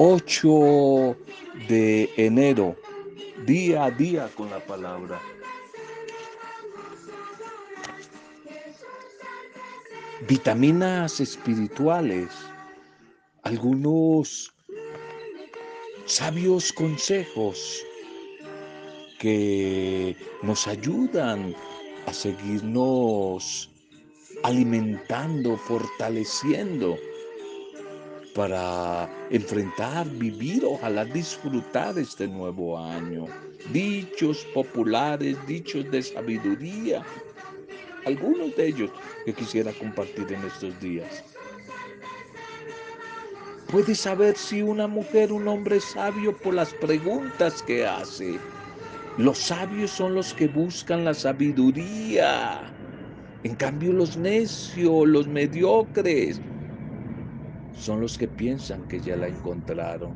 8 de enero, día a día con la palabra. Vitaminas espirituales, algunos sabios consejos que nos ayudan a seguirnos alimentando, fortaleciendo para enfrentar, vivir, ojalá disfrutar este nuevo año. Dichos populares, dichos de sabiduría, algunos de ellos que quisiera compartir en estos días. Puedes saber si una mujer, un hombre es sabio por las preguntas que hace. Los sabios son los que buscan la sabiduría. En cambio, los necios, los mediocres, son los que piensan que ya la encontraron.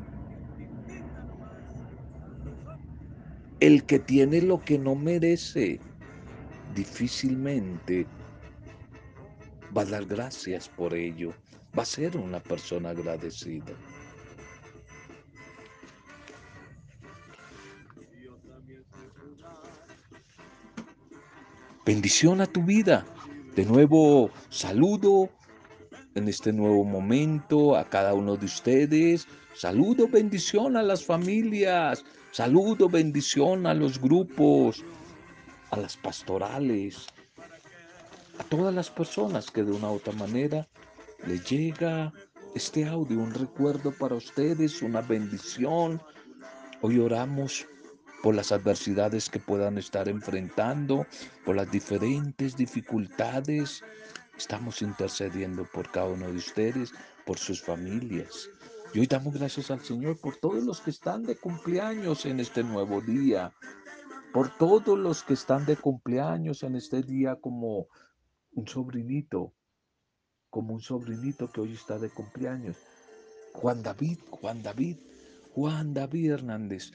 El que tiene lo que no merece difícilmente va a dar gracias por ello, va a ser una persona agradecida. Bendición a tu vida. De nuevo, saludo en este nuevo momento a cada uno de ustedes. Saludo, bendición a las familias. Saludo, bendición a los grupos, a las pastorales, a todas las personas que de una u otra manera les llega este audio, un recuerdo para ustedes, una bendición. Hoy oramos por las adversidades que puedan estar enfrentando, por las diferentes dificultades Estamos intercediendo por cada uno de ustedes, por sus familias. Y hoy damos gracias al Señor por todos los que están de cumpleaños en este nuevo día, por todos los que están de cumpleaños en este día como un sobrinito, como un sobrinito que hoy está de cumpleaños. Juan David, Juan David, Juan David Hernández,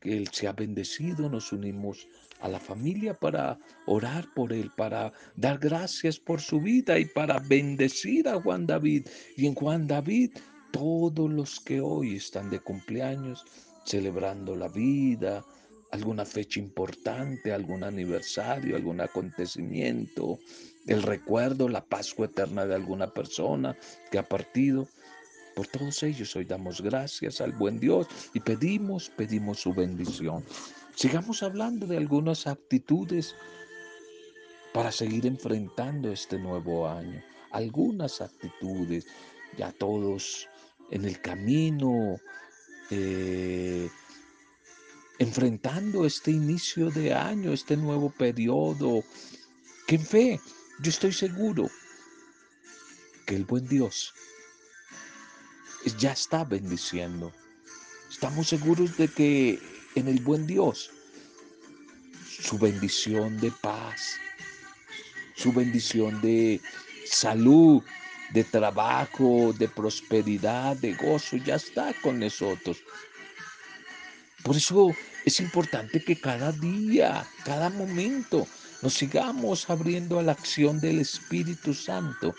que Él se ha bendecido, nos unimos a la familia para orar por Él, para dar gracias por su vida y para bendecir a Juan David. Y en Juan David, todos los que hoy están de cumpleaños, celebrando la vida, alguna fecha importante, algún aniversario, algún acontecimiento, el recuerdo, la Pascua eterna de alguna persona que ha partido. Por todos ellos hoy damos gracias al buen Dios y pedimos, pedimos su bendición. Sigamos hablando de algunas actitudes para seguir enfrentando este nuevo año. Algunas actitudes, ya todos en el camino, eh, enfrentando este inicio de año, este nuevo periodo, que en fe, yo estoy seguro que el buen Dios ya está bendiciendo. Estamos seguros de que en el buen Dios su bendición de paz, su bendición de salud, de trabajo, de prosperidad, de gozo, ya está con nosotros. Por eso es importante que cada día, cada momento, nos sigamos abriendo a la acción del Espíritu Santo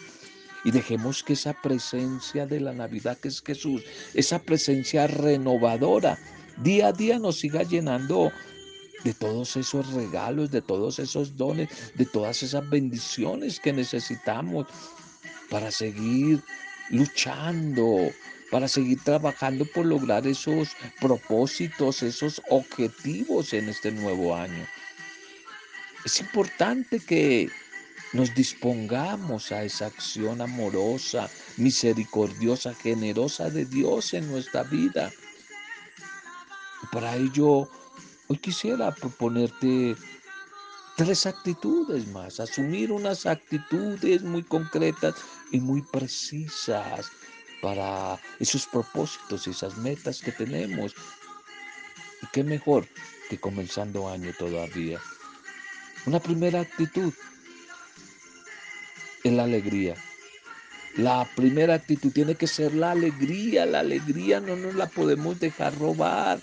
y dejemos que esa presencia de la Navidad que es Jesús, esa presencia renovadora, día a día nos siga llenando de todos esos regalos, de todos esos dones, de todas esas bendiciones que necesitamos para seguir luchando, para seguir trabajando por lograr esos propósitos, esos objetivos en este nuevo año. Es importante que nos dispongamos a esa acción amorosa, misericordiosa, generosa de Dios en nuestra vida. Para ello, hoy quisiera proponerte tres actitudes más, asumir unas actitudes muy concretas y muy precisas para esos propósitos esas metas que tenemos. Y qué mejor que comenzando año todavía. Una primera actitud es la alegría. La primera actitud tiene que ser la alegría. La alegría no nos la podemos dejar robar.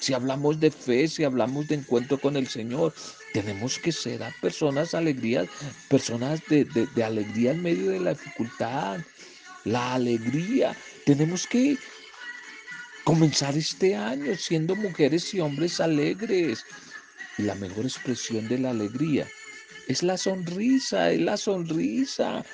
Si hablamos de fe, si hablamos de encuentro con el Señor, tenemos que ser personas alegrías, personas de, de alegría en medio de la dificultad. La alegría. Tenemos que comenzar este año siendo mujeres y hombres alegres. Y la mejor expresión de la alegría es la sonrisa, es la sonrisa.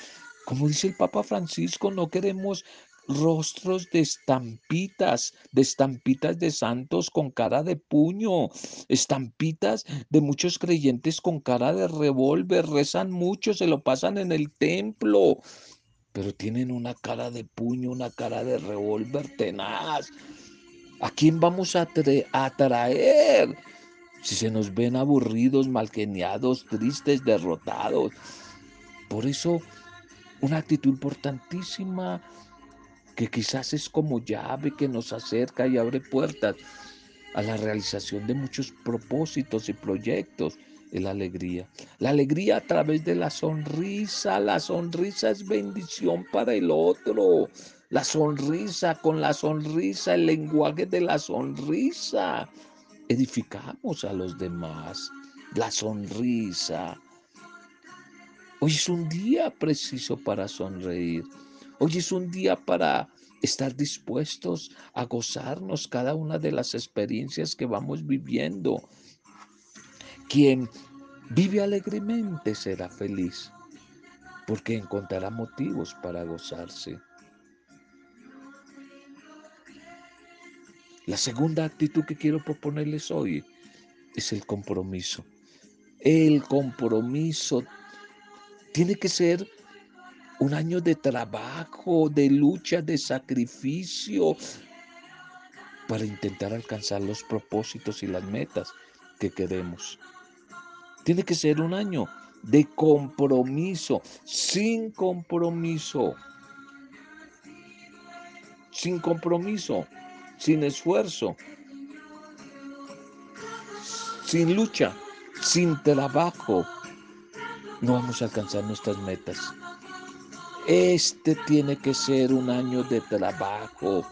Como dice el Papa Francisco, no queremos rostros de estampitas, de estampitas de santos con cara de puño, estampitas de muchos creyentes con cara de revólver, rezan mucho, se lo pasan en el templo, pero tienen una cara de puño, una cara de revólver tenaz. ¿A quién vamos a atraer? Si se nos ven aburridos, malgeniados, tristes, derrotados. Por eso, una actitud importantísima que quizás es como llave que nos acerca y abre puertas a la realización de muchos propósitos y proyectos, es la alegría. La alegría a través de la sonrisa, la sonrisa es bendición para el otro. La sonrisa, con la sonrisa, el lenguaje de la sonrisa, edificamos a los demás. La sonrisa. Hoy es un día preciso para sonreír. Hoy es un día para estar dispuestos a gozarnos cada una de las experiencias que vamos viviendo. Quien vive alegremente será feliz porque encontrará motivos para gozarse. La segunda actitud que quiero proponerles hoy es el compromiso. El compromiso tiene que ser un año de trabajo, de lucha, de sacrificio para intentar alcanzar los propósitos y las metas que queremos. Tiene que ser un año de compromiso, sin compromiso, sin compromiso, sin esfuerzo, sin lucha, sin trabajo, no vamos a alcanzar nuestras metas. Este tiene que ser un año de trabajo,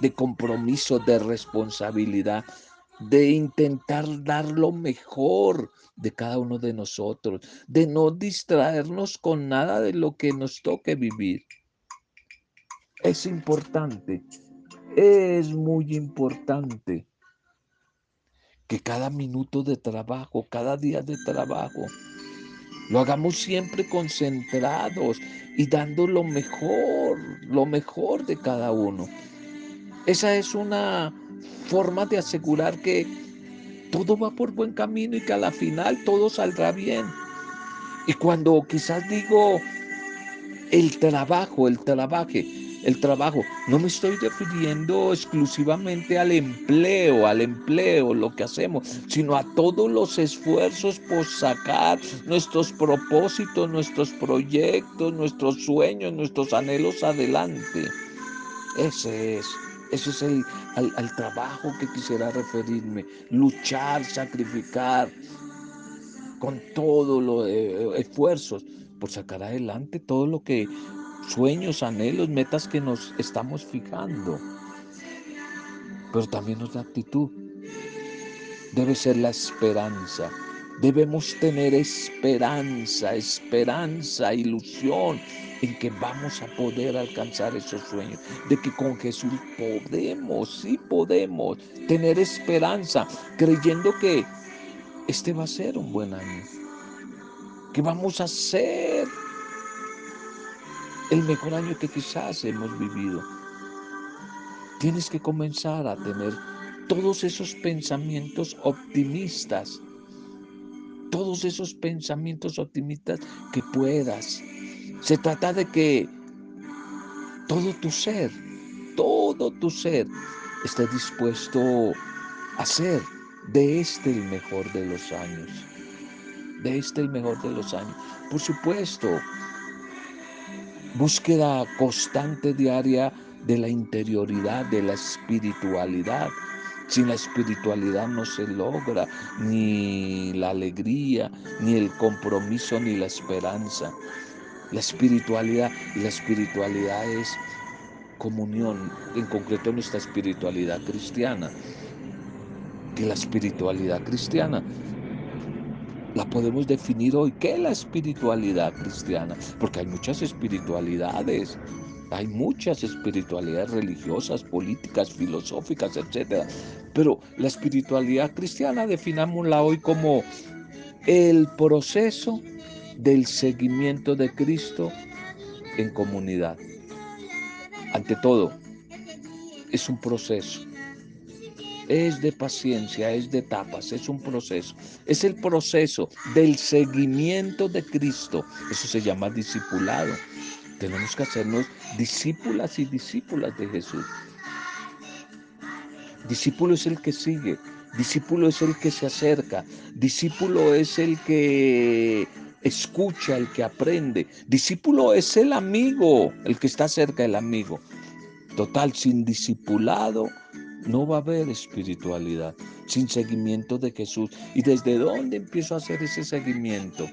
de compromiso, de responsabilidad, de intentar dar lo mejor de cada uno de nosotros, de no distraernos con nada de lo que nos toque vivir. Es importante, es muy importante que cada minuto de trabajo, cada día de trabajo, lo hagamos siempre concentrados y dando lo mejor, lo mejor de cada uno. Esa es una forma de asegurar que todo va por buen camino y que a la final todo saldrá bien. Y cuando quizás digo el trabajo, el trabaje, el trabajo. No me estoy refiriendo exclusivamente al empleo, al empleo, lo que hacemos, sino a todos los esfuerzos por sacar nuestros propósitos, nuestros proyectos, nuestros sueños, nuestros anhelos adelante. Ese es. Ese es el al, trabajo que quisiera referirme. Luchar, sacrificar con todos los eh, esfuerzos por sacar adelante todo lo que sueños, anhelos, metas que nos estamos fijando. Pero también nuestra actitud debe ser la esperanza. Debemos tener esperanza, esperanza, ilusión en que vamos a poder alcanzar esos sueños, de que con Jesús podemos, sí podemos tener esperanza, creyendo que este va a ser un buen año, que vamos a ser el mejor año que quizás hemos vivido. Tienes que comenzar a tener todos esos pensamientos optimistas, todos esos pensamientos optimistas que puedas. Se trata de que todo tu ser, todo tu ser esté dispuesto a ser de este el mejor de los años. De este el mejor de los años. Por supuesto, búsqueda constante diaria de la interioridad, de la espiritualidad. Sin la espiritualidad no se logra ni la alegría, ni el compromiso, ni la esperanza. La espiritualidad, y la espiritualidad es comunión, en concreto nuestra espiritualidad cristiana. Que la espiritualidad cristiana la podemos definir hoy. ¿Qué es la espiritualidad cristiana? Porque hay muchas espiritualidades. Hay muchas espiritualidades religiosas, políticas, filosóficas, etc. Pero la espiritualidad cristiana definámosla hoy como el proceso del seguimiento de Cristo en comunidad. Ante todo, es un proceso. Es de paciencia, es de etapas, es un proceso. Es el proceso del seguimiento de Cristo. Eso se llama discipulado. Tenemos que hacernos discípulas y discípulas de Jesús. Discípulo es el que sigue, discípulo es el que se acerca, discípulo es el que escucha, el que aprende, discípulo es el amigo, el que está cerca del amigo. Total, sin discipulado no va a haber espiritualidad, sin seguimiento de Jesús. ¿Y desde dónde empiezo a hacer ese seguimiento?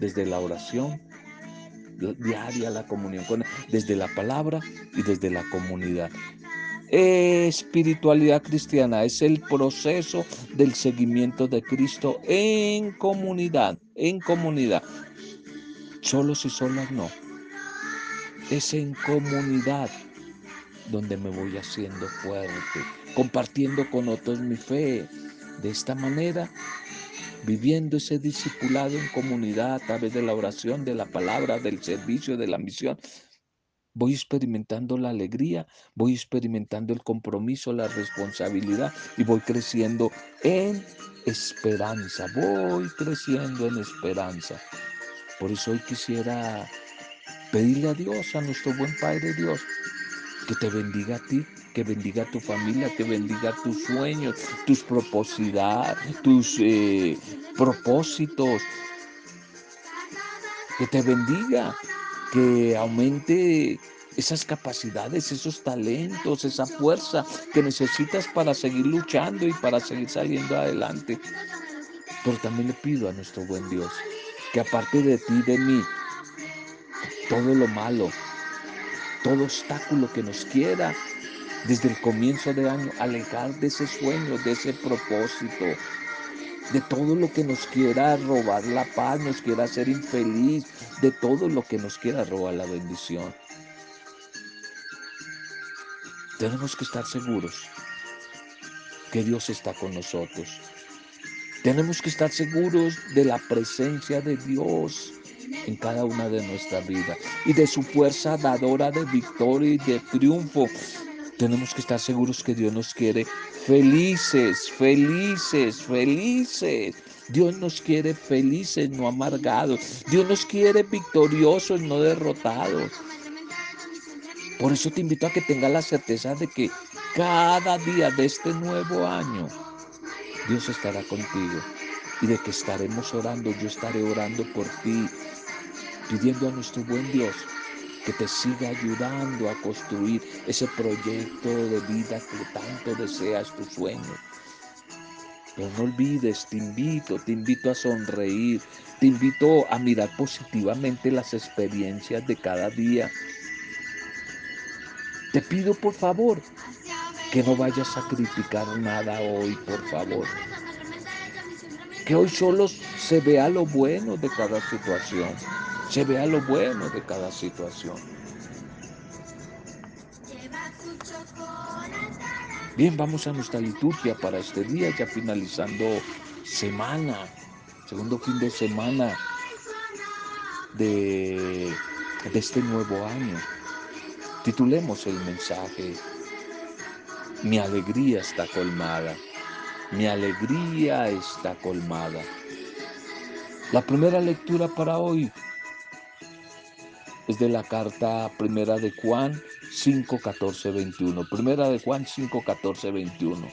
Desde la oración, diaria, la comunión con desde la palabra y desde la comunidad. Espiritualidad cristiana es el proceso del seguimiento de Cristo en comunidad, en comunidad. Solos y solas no. Es en comunidad donde me voy haciendo fuerte, compartiendo con otros mi fe. De esta manera viviendo ese discipulado en comunidad a través de la oración, de la palabra, del servicio, de la misión. Voy experimentando la alegría, voy experimentando el compromiso, la responsabilidad y voy creciendo en esperanza, voy creciendo en esperanza. Por eso hoy quisiera pedirle a Dios, a nuestro buen Padre Dios, que te bendiga a ti, que bendiga a tu familia, que bendiga tus sueños, tus tus eh, propósitos. Que te bendiga, que aumente esas capacidades, esos talentos, esa fuerza que necesitas para seguir luchando y para seguir saliendo adelante. Pero también le pido a nuestro buen Dios que aparte de ti, de mí, todo lo malo, todo obstáculo que nos quiera desde el comienzo de año, alejar de ese sueño, de ese propósito, de todo lo que nos quiera robar la paz, nos quiera hacer infeliz, de todo lo que nos quiera robar la bendición. Tenemos que estar seguros que Dios está con nosotros. Tenemos que estar seguros de la presencia de Dios en cada una de nuestras vidas y de su fuerza dadora de victoria y de triunfo tenemos que estar seguros que Dios nos quiere felices, felices, felices. Dios nos quiere felices, no amargados. Dios nos quiere victoriosos, no derrotados. Por eso te invito a que tengas la certeza de que cada día de este nuevo año Dios estará contigo y de que estaremos orando. Yo estaré orando por ti, pidiendo a nuestro buen Dios que te siga ayudando a construir ese proyecto de vida que tanto deseas, tu sueño. Pero no olvides, te invito, te invito a sonreír, te invito a mirar positivamente las experiencias de cada día. Te pido por favor que no vayas a criticar nada hoy, por favor. Que hoy solo se vea lo bueno de cada situación se vea lo bueno de cada situación. Bien, vamos a nuestra liturgia para este día, ya finalizando semana, segundo fin de semana de, este nuevo año. Titulemos el mensaje, Mi alegría está colmada, mi alegría está colmada. La primera lectura para hoy es de la carta primera de Juan 5, 14, 21. Primera de Juan 5, 14, 21.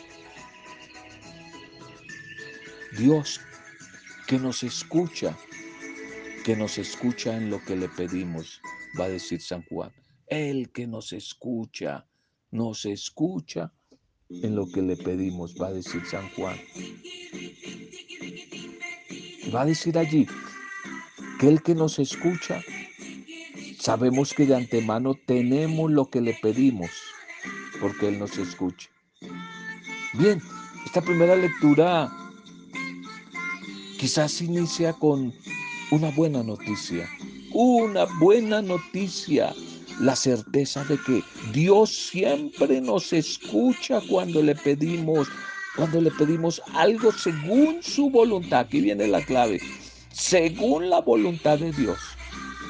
Dios que nos escucha, que nos escucha en lo que le pedimos, va a decir San Juan. El que nos escucha, nos escucha en lo que le pedimos, va a decir San Juan. Va a decir allí que el que nos escucha Sabemos que de antemano tenemos lo que le pedimos porque Él nos escucha. Bien, esta primera lectura quizás inicia con una buena noticia, una buena noticia, la certeza de que Dios siempre nos escucha cuando le pedimos, cuando le pedimos algo según su voluntad. Aquí viene la clave, según la voluntad de Dios,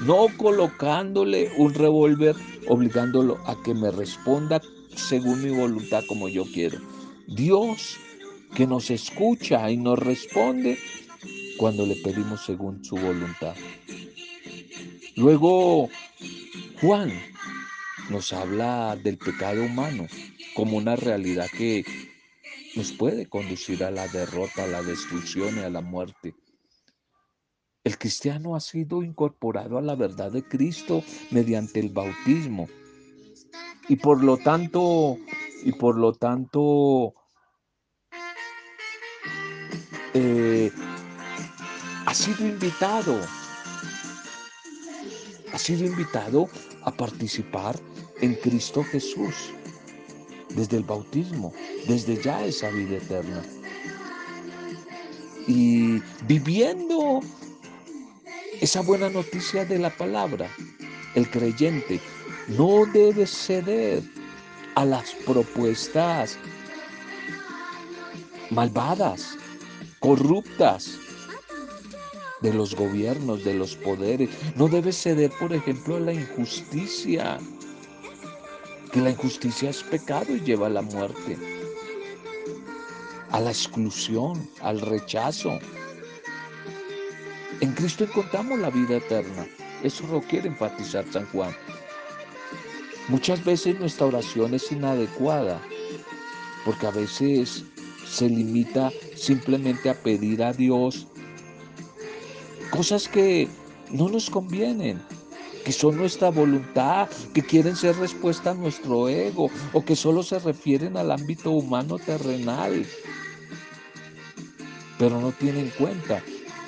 no colocándole un revólver, obligándolo a que me responda según mi voluntad como yo quiero. Dios que nos escucha y nos responde cuando le pedimos según su voluntad. Luego, Juan nos habla del pecado humano como una realidad que nos puede conducir a la derrota, a la destrucción y a la muerte. El cristiano ha sido incorporado a la verdad de Cristo mediante el bautismo. Y por lo tanto, y por lo tanto, eh, ha sido invitado, ha sido invitado a participar en Cristo Jesús desde el bautismo, desde ya esa vida eterna. Y viviendo esa buena noticia de la palabra, el creyente no debe ceder a las propuestas malvadas, corruptas de los gobiernos, de los poderes. No debe ceder, por ejemplo, a la injusticia, que la injusticia es pecado y lleva a la muerte, a la exclusión, al rechazo. En Cristo encontramos la vida eterna. Eso lo quiere enfatizar San Juan. Muchas veces nuestra oración es inadecuada, porque a veces se limita simplemente a pedir a Dios cosas que no nos convienen, que son nuestra voluntad, que quieren ser respuesta a nuestro ego o que solo se refieren al ámbito humano terrenal, pero no tienen en cuenta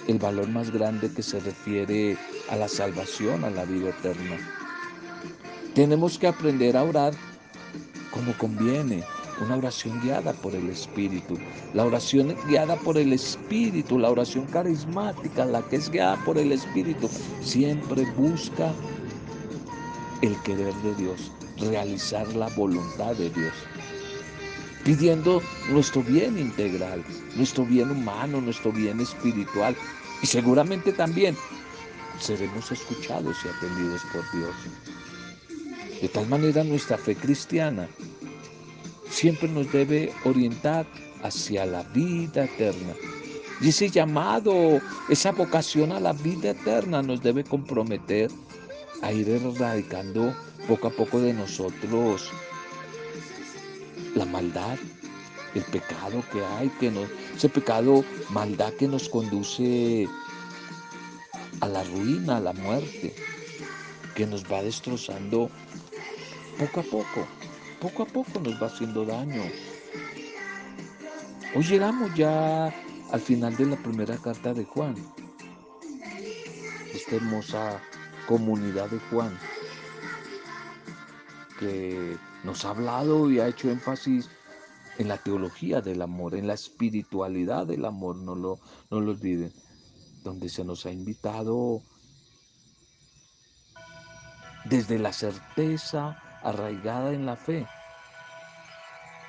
el valor más grande que se refiere a la salvación, a la vida eterna. Tenemos que aprender a orar como conviene, una oración guiada por el Espíritu. La oración guiada por el Espíritu, la oración carismática, la que es guiada por el Espíritu, siempre busca el querer de Dios, realizar la voluntad de Dios, pidiendo nuestro bien integral, nuestro bien humano, nuestro bien espiritual y seguramente también seremos escuchados y atendidos por Dios. De tal manera nuestra fe cristiana siempre nos debe orientar hacia la vida eterna. Y ese llamado, esa vocación a la vida eterna nos debe comprometer a ir erradicando poco a poco de nosotros la maldad, el pecado que hay, que nos, ese pecado, maldad que nos conduce a la ruina, a la muerte, que nos va destrozando poco a poco, poco a poco nos va haciendo daño. Hoy llegamos ya al final de la primera carta de Juan, esta hermosa comunidad de Juan, que nos ha hablado y ha hecho énfasis en la teología del amor, en la espiritualidad del amor, no lo, no lo olviden, donde se nos ha invitado desde la certeza arraigada en la fe,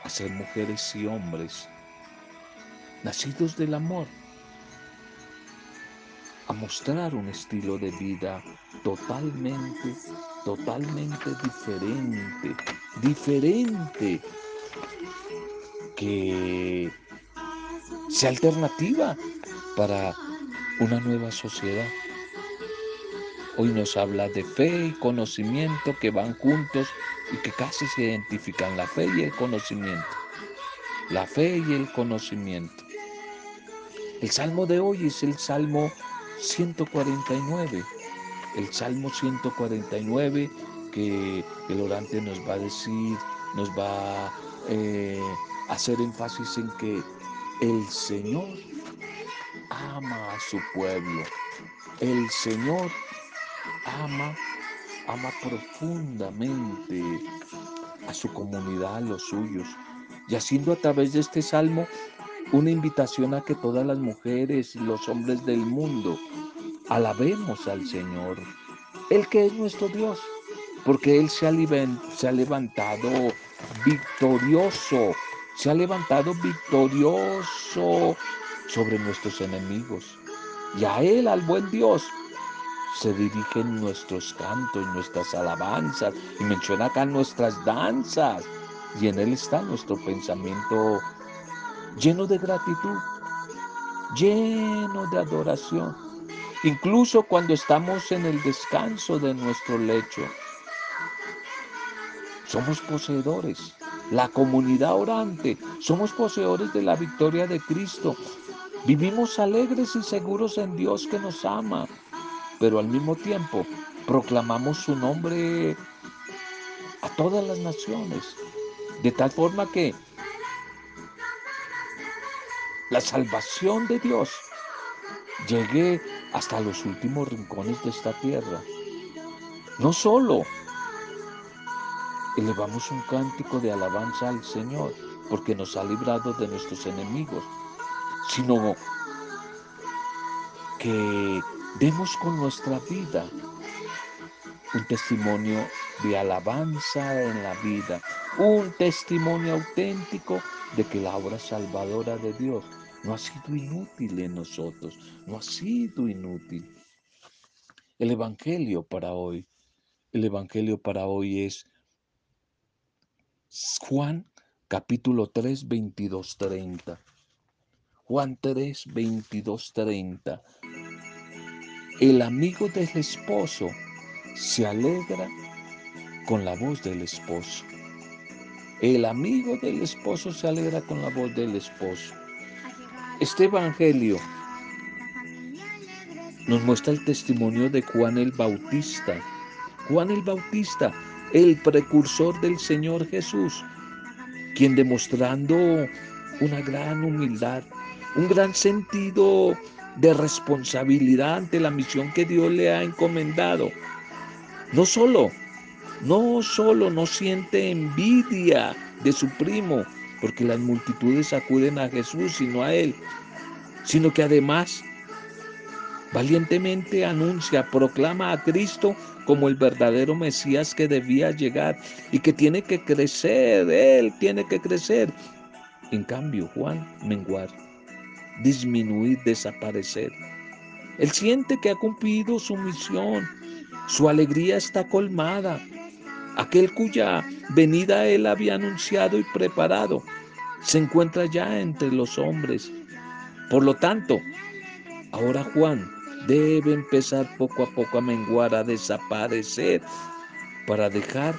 a ser mujeres y hombres nacidos del amor, a mostrar un estilo de vida totalmente, totalmente diferente, diferente, que sea alternativa para una nueva sociedad. Hoy nos habla de fe y conocimiento que van juntos y que casi se identifican, la fe y el conocimiento. La fe y el conocimiento. El salmo de hoy es el salmo 149. El salmo 149 que el orante nos va a decir, nos va eh, a hacer énfasis en que el Señor ama a su pueblo. El Señor ama, ama profundamente a su comunidad, a los suyos, y haciendo a través de este salmo una invitación a que todas las mujeres y los hombres del mundo alabemos al Señor, el que es nuestro Dios, porque Él se ha, se ha levantado victorioso, se ha levantado victorioso sobre nuestros enemigos. Y a Él, al buen Dios, se dirigen nuestros cantos, nuestras alabanzas, y menciona acá nuestras danzas. Y en Él está nuestro pensamiento lleno de gratitud, lleno de adoración. Incluso cuando estamos en el descanso de nuestro lecho, somos poseedores. La comunidad orante, somos poseedores de la victoria de Cristo. Vivimos alegres y seguros en Dios que nos ama, pero al mismo tiempo proclamamos su nombre a todas las naciones, de tal forma que la salvación de Dios llegue hasta los últimos rincones de esta tierra. No solo elevamos un cántico de alabanza al Señor porque nos ha librado de nuestros enemigos, sino que demos con nuestra vida un testimonio de alabanza en la vida, un testimonio auténtico de que la obra salvadora de Dios no ha sido inútil en nosotros, no ha sido inútil. El Evangelio para hoy, el Evangelio para hoy es Juan capítulo 3, 22, 30. Juan 3, 22, 30. El amigo del esposo se alegra con la voz del esposo. El amigo del esposo se alegra con la voz del esposo. Este Evangelio nos muestra el testimonio de Juan el Bautista. Juan el Bautista, el precursor del Señor Jesús, quien demostrando una gran humildad, un gran sentido de responsabilidad ante la misión que Dios le ha encomendado. No solo, no solo no siente envidia de su primo, porque las multitudes acuden a Jesús sino a Él, sino que además valientemente anuncia, proclama a Cristo como el verdadero Mesías que debía llegar y que tiene que crecer, Él tiene que crecer. En cambio, Juan menguar, disminuir, desaparecer. Él siente que ha cumplido su misión, su alegría está colmada, aquel cuya venida él había anunciado y preparado, se encuentra ya entre los hombres. Por lo tanto, ahora Juan debe empezar poco a poco a menguar, a desaparecer, para dejar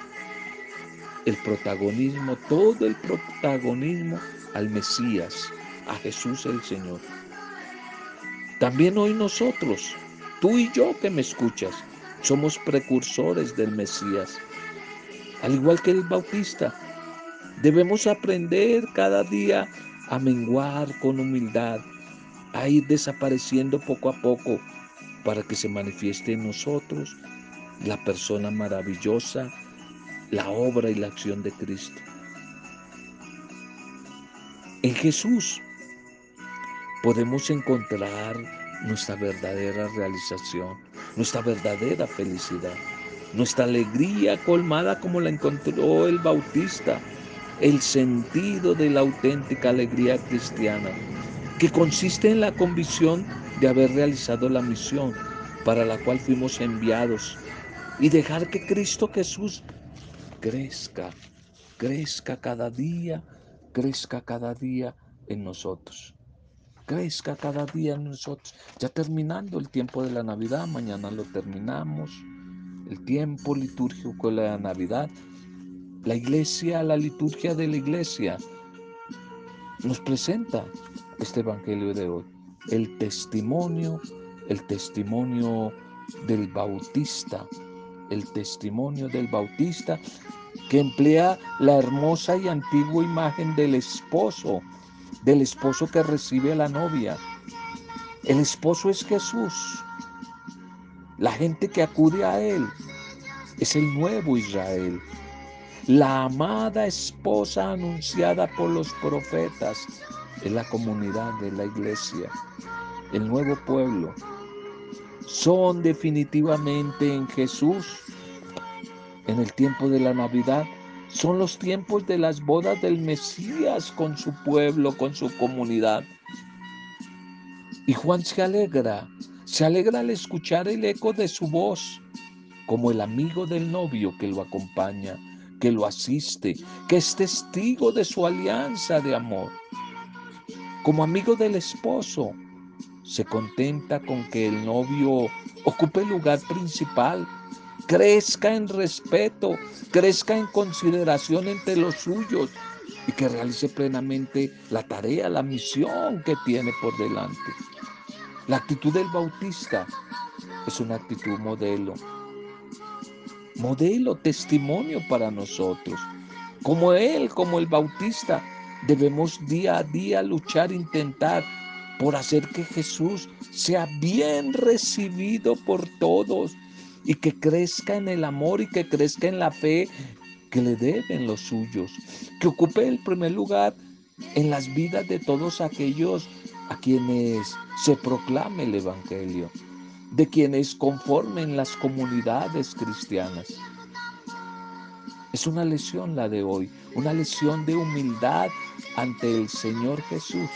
el protagonismo, todo el protagonismo al Mesías, a Jesús el Señor. También hoy nosotros, tú y yo que me escuchas, somos precursores del Mesías. Al igual que el Bautista, debemos aprender cada día a menguar con humildad, a ir desapareciendo poco a poco para que se manifieste en nosotros la persona maravillosa, la obra y la acción de Cristo. En Jesús podemos encontrar nuestra verdadera realización, nuestra verdadera felicidad, nuestra alegría colmada como la encontró el Bautista, el sentido de la auténtica alegría cristiana, que consiste en la convicción de haber realizado la misión para la cual fuimos enviados y dejar que Cristo Jesús crezca, crezca cada día, crezca cada día en nosotros crezca cada día en nosotros. Ya terminando el tiempo de la Navidad, mañana lo terminamos. El tiempo litúrgico de la Navidad. La iglesia, la liturgia de la iglesia nos presenta este Evangelio de hoy. El testimonio, el testimonio del Bautista, el testimonio del Bautista que emplea la hermosa y antigua imagen del esposo del esposo que recibe a la novia. El esposo es Jesús. La gente que acude a Él es el nuevo Israel. La amada esposa anunciada por los profetas es la comunidad de la iglesia, el nuevo pueblo, son definitivamente en Jesús. En el tiempo de la Navidad son los tiempos de las bodas del Mesías con su pueblo, con su comunidad. Y Juan se alegra, se alegra al escuchar el eco de su voz, como el amigo del novio que lo acompaña, que lo asiste, que es testigo de su alianza de amor. Como amigo del esposo, se contenta con que el novio ocupe el lugar principal, crezca en respeto, crezca en consideración entre los suyos y que realice plenamente la tarea, la misión que tiene por delante. La actitud del bautista es una actitud modelo, modelo, testimonio para nosotros. Como él, como el bautista, debemos día a día luchar, intentar por hacer que Jesús sea bien recibido por todos y que crezca en el amor y que crezca en la fe que le deben los suyos, que ocupe el primer lugar en las vidas de todos aquellos a quienes se proclame el Evangelio, de quienes conformen las comunidades cristianas. Es una lección la de hoy, una lección de humildad ante el Señor Jesús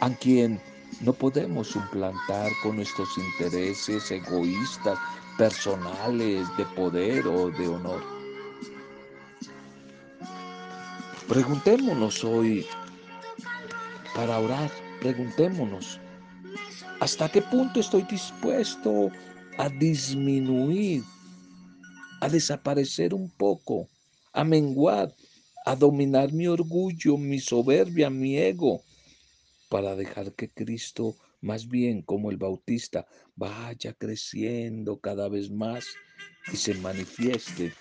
a quien no podemos suplantar con nuestros intereses egoístas, personales, de poder o de honor. Preguntémonos hoy, para orar, preguntémonos, ¿hasta qué punto estoy dispuesto a disminuir, a desaparecer un poco, a menguar, a dominar mi orgullo, mi soberbia, mi ego? para dejar que Cristo, más bien como el Bautista, vaya creciendo cada vez más y se manifieste,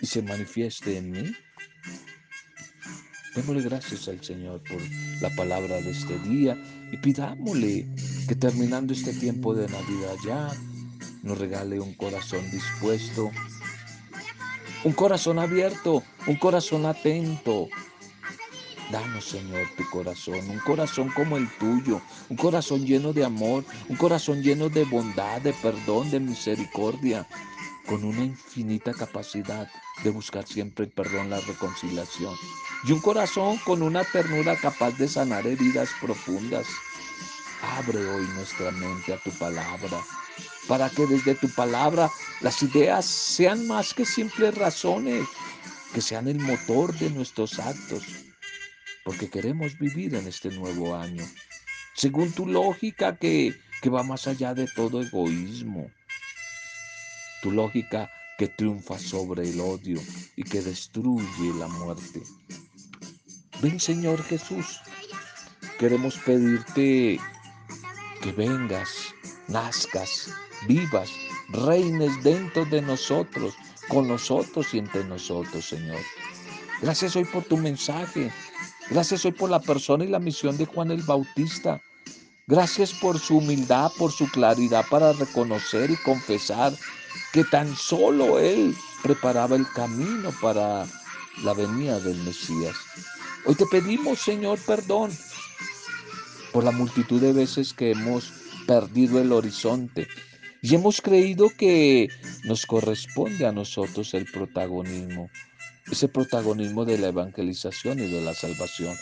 y se manifieste en mí. Démosle gracias al Señor por la palabra de este día y pidámosle que terminando este tiempo de Navidad ya nos regale un corazón dispuesto, un corazón abierto, un corazón atento Danos, Señor, tu corazón, un corazón como el tuyo, un corazón lleno de amor, un corazón lleno de bondad, de perdón, de misericordia, con una infinita capacidad de buscar siempre el perdón, la reconciliación. Y un corazón con una ternura capaz de sanar heridas profundas. Abre hoy nuestra mente a tu palabra, para que desde tu palabra las ideas sean más que simples razones, que sean el motor de nuestros actos porque queremos vivir en este nuevo año, según tu lógica que, que va más allá de todo egoísmo, tu lógica que triunfa sobre el odio y que destruye la muerte. Ven Señor Jesús, queremos pedirte que vengas, nazcas, vivas, reines dentro de nosotros, con nosotros y entre nosotros, Señor. Gracias hoy por tu mensaje. Gracias hoy por la persona y la misión de Juan el Bautista. Gracias por su humildad, por su claridad para reconocer y confesar que tan solo Él preparaba el camino para la venida del Mesías. Hoy te pedimos, Señor, perdón por la multitud de veces que hemos perdido el horizonte y hemos creído que nos corresponde a nosotros el protagonismo ese protagonismo de la evangelización y de la salvación.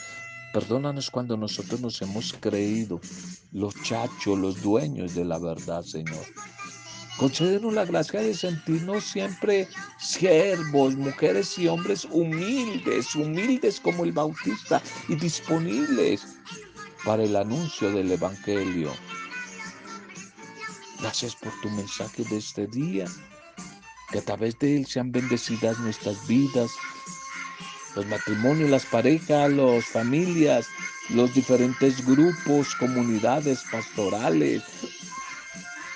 Perdónanos cuando nosotros nos hemos creído los chachos, los dueños de la verdad, Señor. Concédenos la gracia de sentirnos siempre siervos, mujeres y hombres humildes, humildes como el Bautista y disponibles para el anuncio del Evangelio. Gracias por tu mensaje de este día que a través de Él sean bendecidas nuestras vidas, los matrimonios, las parejas, las familias, los diferentes grupos, comunidades pastorales,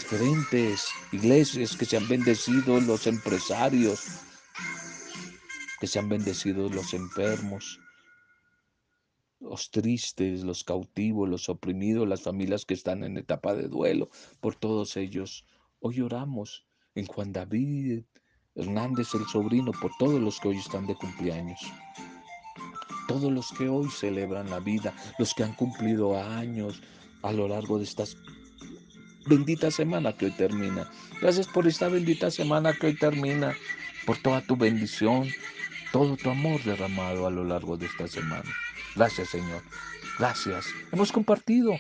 diferentes iglesias que sean bendecidos, los empresarios, que sean bendecidos los enfermos, los tristes, los cautivos, los oprimidos, las familias que están en etapa de duelo, por todos ellos. Hoy oramos en Juan David Hernández, el sobrino, por todos los que hoy están de cumpleaños. Todos los que hoy celebran la vida, los que han cumplido años a lo largo de estas bendita semana que hoy termina. Gracias por esta bendita semana que hoy termina, por toda tu bendición, todo tu amor derramado a lo largo de esta semana. Gracias Señor. Gracias. Hemos compartido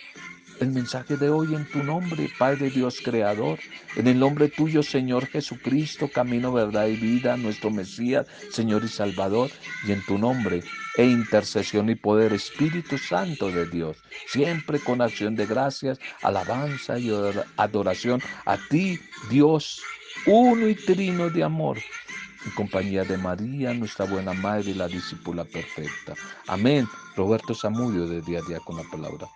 el mensaje de hoy en tu nombre, Padre Dios Creador, en el nombre tuyo, Señor Jesucristo, camino, verdad y vida, nuestro Mesías, Señor y Salvador, y en tu nombre, e intercesión y poder, Espíritu Santo de Dios, siempre con acción de gracias, alabanza y adoración a ti, Dios, uno y trino de amor en compañía de María, nuestra buena madre y la discípula perfecta. Amén. Roberto Zamudio de Día a Día con la Palabra.